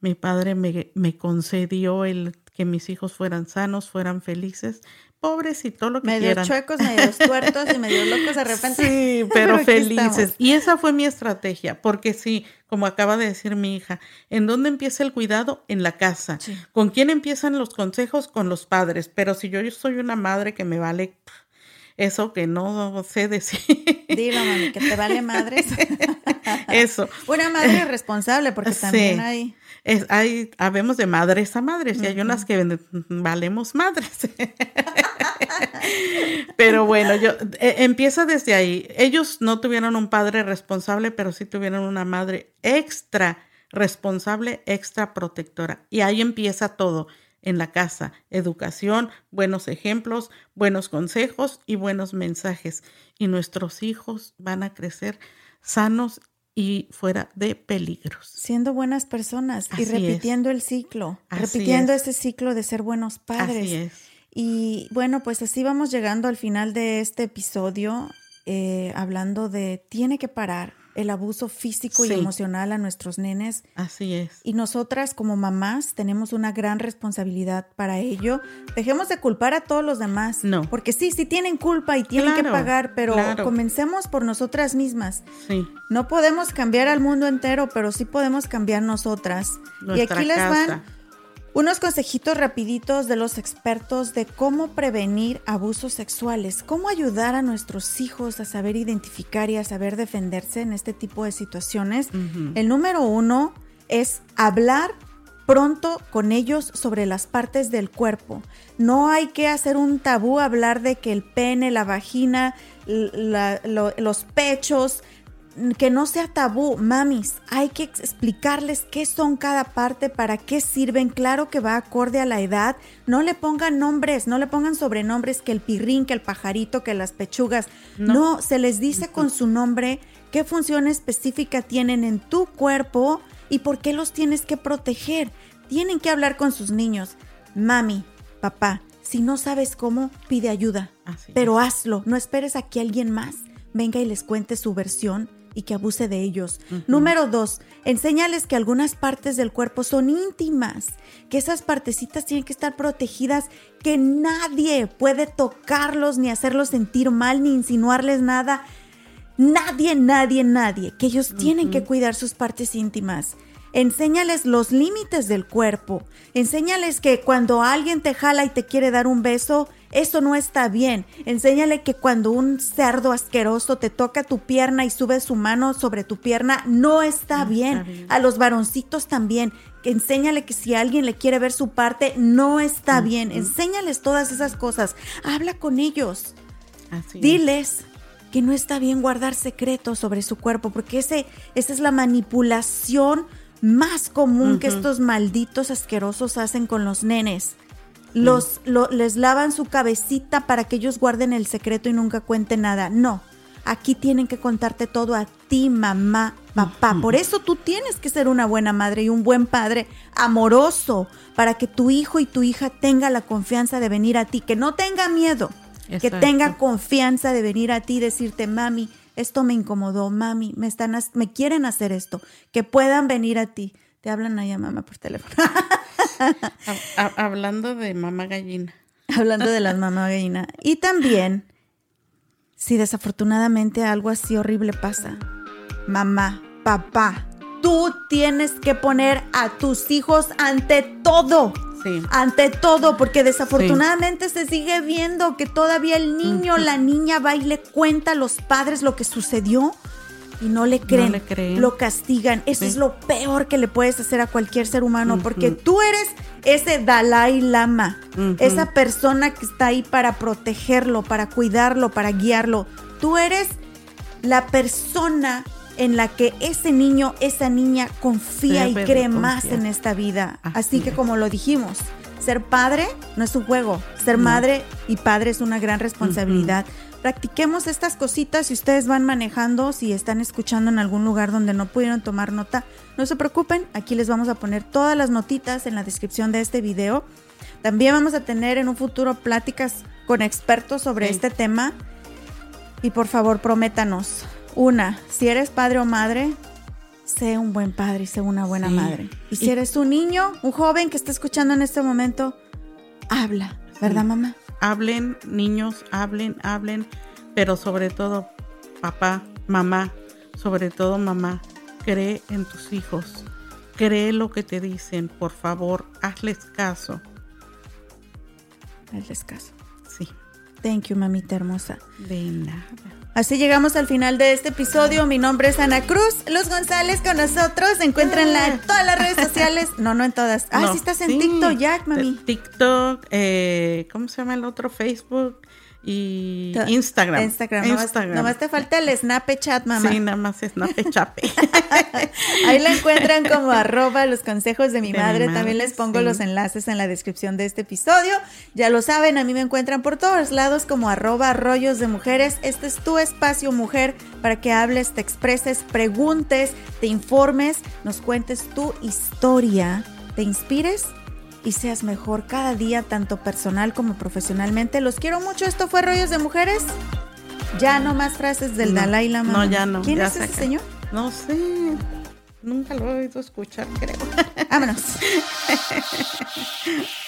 Mi padre me, me concedió el que mis hijos fueran sanos, fueran felices, pobrecito lo que medio quieran. chuecos, medio *laughs* tuertos y medio locos de repente. Sí, *laughs* pero, felices. Y esa fue mi estrategia, porque sí, como acaba de decir mi hija, ¿en dónde empieza el cuidado? En la casa. ¿Con quién empiezan los consejos? Con los padres. Pero si yo, yo soy una madre que me vale eso que no sé decir. Dilo, mami, que te vale madres. *laughs* eso. Una madre responsable, porque también hay es, hay, habemos de madres a madres y hay unas que valemos madres. pero bueno, yo e, empieza desde ahí. Ellos no tuvieron un padre responsable, pero sí tuvieron una madre extra responsable, extra protectora. Y ahí empieza todo en la casa. Educación, buenos ejemplos, buenos consejos y buenos mensajes. Y nuestros hijos van a crecer sanos y fuera de peligros. Siendo buenas personas y repitiendo el ciclo, repitiendo ese ciclo de ser buenos padres. Así es. Y bueno, pues así vamos llegando al final de este episodio, eh, hablando de tiene que parar, el abuso físico y emocional a nuestros nenes. Así es. Y nosotras como mamás tenemos una gran responsabilidad para ello. Dejemos de culpar a todos los demás. No. Porque sí, sí tienen culpa y tienen que pagar, pero comencemos por nosotras mismas. Sí. No podemos cambiar al mundo entero, pero sí podemos cambiar nosotras. y aquí les van unos consejitos rapiditos de los expertos de cómo prevenir abusos sexuales, cómo ayudar a nuestros hijos a saber identificar y a saber defenderse en este tipo de situaciones. El número uno es hablar pronto con ellos sobre las partes del cuerpo. No hay que hacer un tabú hablar de que el pene, la vagina, los pechos, que no sea tabú, mamis, hay que explicarles qué son cada parte, para qué sirven, claro que va acorde a la edad, no le pongan nombres, no le pongan sobrenombres, que el pirrín, que el pajarito, que las pechugas, no, se les dice con su nombre qué función específica tienen en tu cuerpo y por qué los tienes que proteger. Tienen que hablar con sus niños, mami, papá, si no sabes cómo, pide ayuda, pero hazlo, no esperes a que alguien más venga y les cuente su versión y que abuse de ellos. Número dos, enséñales que algunas partes del cuerpo son íntimas, que esas partecitas tienen que estar protegidas, que nadie puede tocarlos ni hacerlos sentir mal ni insinuarles nada. Nadie, nadie, nadie, que ellos tienen que cuidar sus partes íntimas. Enséñales los límites del cuerpo. Enséñales que cuando alguien te jala y te quiere dar un beso, eso no está bien. Enséñale que cuando un cerdo asqueroso te toca tu pierna y sube su mano sobre tu pierna, no está, bien. A los varoncitos también. Enséñale que si alguien le quiere ver su parte, no está bien. Enséñales todas esas cosas. Habla con ellos. Diles que no está bien guardar secretos sobre su cuerpo, porque ese, esa es la manipulación más común que estos malditos asquerosos hacen con los nenes. Los, les lavan su cabecita para que ellos guarden el secreto y nunca cuenten nada. No, aquí tienen que contarte todo a ti, mamá, papá. Por eso tú tienes que ser una buena madre y un buen padre amoroso para que tu hijo y tu hija tenga la confianza de venir a ti, que no tenga miedo, que tenga confianza de venir a ti y decirte, mami, esto me incomodó, mami, me están me quieren hacer esto, que puedan venir a ti. Te hablan allá mamá por teléfono. *laughs* hablando de mamá gallina. *laughs* Hablando de las mamá gallina. Y también, si desafortunadamente algo así horrible pasa, mamá, papá, tú tienes que poner a tus hijos ante todo. Sí. Ante todo, porque desafortunadamente se sigue viendo que todavía el niño, la niña va y le cuenta a los padres lo que sucedió y no le creen, lo castigan. Eso es lo peor que le puedes hacer a cualquier ser humano, porque tú eres ese Dalai Lama, esa persona que está ahí para protegerlo, para cuidarlo, para guiarlo. Tú eres la persona en la que ese niño, esa niña confía y cree más en esta vida. Así, que como lo dijimos, Ser padre no es un juego, ser madre y padre es una gran responsabilidad. Practiquemos estas cositas si ustedes van manejando, si están escuchando en algún lugar donde no pudieron tomar nota, no se preocupen, aquí les vamos a poner todas las notitas en la descripción de este video. También vamos a tener en un futuro pláticas con expertos sobre este tema. Y por favor, prométanos. Una, si eres padre o madre, sé un buen padre y sé una buena madre. Y si eres un niño, un joven que está escuchando en este momento, habla, ¿verdad, mamá? Hablen, niños, hablen, hablen, pero sobre todo, papá, mamá, sobre todo mamá, cree en tus hijos. Cree lo que te dicen, por favor, hazles caso. Hazles caso. Sí. Thank you, mamita hermosa. De nada. Así llegamos al final de este episodio. Mi nombre es Ana Cruz. Luz González con nosotros. Encuéntrenla en todas las redes sociales. No, no en todas. Ah, No, sí estás en sí. TikTok, Jack, mami. TikTok, eh, ¿cómo se llama el otro? Facebook y Instagram. Instagram. Nomás, nomás te falta el Snapchat, mamá. Sí, nada más chape. *laughs* Ahí la encuentran como arroba los consejos de mi De mi madre. madre, También les pongo sí. los enlaces en la descripción de este episodio. Ya lo saben, a mí me encuentran por todos lados como arroba rollos de mujeres. Este es tu espacio mujer para que hables, te expreses, preguntes, te informes, nos cuentes tu historia, te inspires y seas mejor cada día, tanto personal como profesionalmente. Los quiero mucho. Esto fue Rollos de Mujeres. Ya no más frases del No, Dalai Lama. No, ya no. ¿Quién ya es se ese señor? No sé. Nunca lo he oído escuchar, creo. Vámonos. *laughs*